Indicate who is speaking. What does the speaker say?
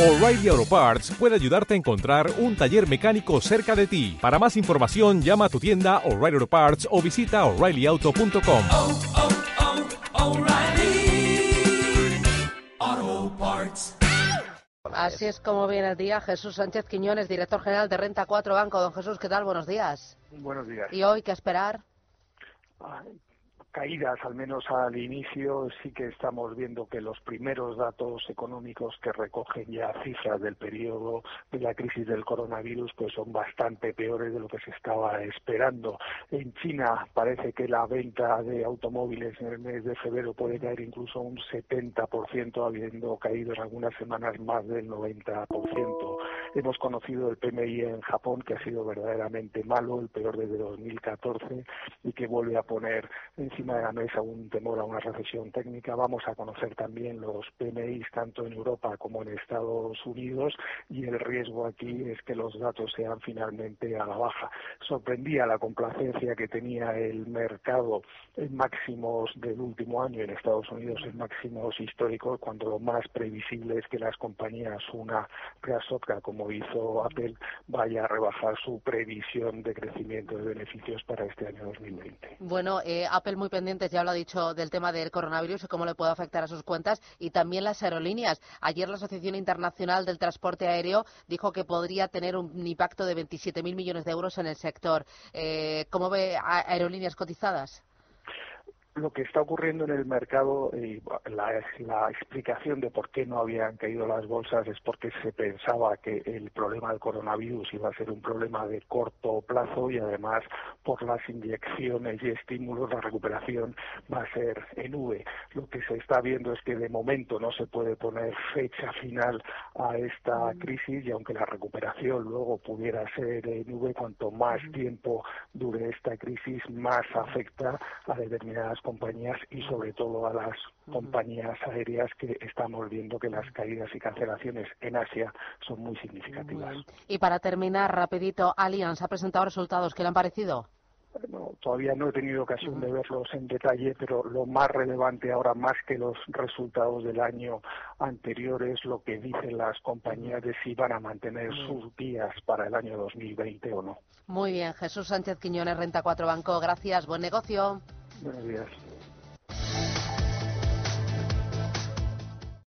Speaker 1: O'Reilly Auto Parts puede ayudarte a encontrar un taller mecánico cerca de ti. Para más información, llama a tu tienda O'Reilly Auto Parts o visita oreillyauto.com.
Speaker 2: oh, oh, Parts.
Speaker 3: Así es como viene el día. Jesús Sánchez Quiñones, director general de Renta 4 Banco. Don Jesús, ¿qué tal? Buenos días.
Speaker 4: Buenos días.
Speaker 3: ¿Y hoy qué esperar?
Speaker 4: Caídas, al menos al inicio, sí que estamos viendo que los primeros datos económicos que recogen ya cifras del periodo de la crisis del coronavirus pues son bastante peores de lo que se estaba esperando. En China parece que la venta de automóviles en el mes de febrero puede caer incluso un 70%, habiendo caído en algunas semanas más del 90%. Hemos conocido el PMI en Japón, que ha sido verdaderamente malo, el peor desde 2014, y que vuelve a poner encima de la mesa un temor a una recesión técnica. Vamos a conocer también los PMI tanto en Europa como en Estados Unidos y el riesgo aquí es que los datos sean finalmente a la baja. Sorprendía la complacencia que tenía el mercado en máximos del último año en Estados Unidos en máximos históricos cuando lo más previsible es que las compañías una Reasopra como hizo Apple vaya a rebajar su previsión de crecimiento de beneficios para este año 2020.
Speaker 3: Bueno, eh, Apple muy pendientes, ya lo ha dicho, del tema del coronavirus y cómo le puede afectar a sus cuentas y también las aerolíneas. Ayer la Asociación Internacional del Transporte Aéreo dijo que podría tener un impacto de 27.000 millones de euros en el sector. Eh, ¿Cómo ve aerolíneas cotizadas?
Speaker 4: Lo que está ocurriendo en el mercado y la, la, explicación de por qué no habían caído las bolsas es porque se pensaba que el problema del coronavirus iba a ser un problema de corto plazo y además por las inyecciones y estímulos la recuperación va a ser en V. Lo que se está viendo es que de momento no se puede poner fecha final a esta crisis y aunque la recuperación luego pudiera ser en V, cuanto más tiempo dure esta crisis, más afecta a determinadas compañías y sobre todo a las compañías aéreas que estamos viendo que las caídas y cancelaciones en Asia son muy significativas.
Speaker 3: Y para terminar, rapidito, Allianz ha presentado resultados. ¿Qué le han parecido?
Speaker 4: No, todavía no he tenido ocasión de verlos en detalle, pero lo más relevante ahora, más que los resultados del año anterior, es lo que dicen las compañías de si van a mantener sus días para el año 2020 o no.
Speaker 3: Muy bien, Jesús Sánchez Quiñones, Renta 4 Banco. Gracias, buen negocio.
Speaker 4: Buenos días.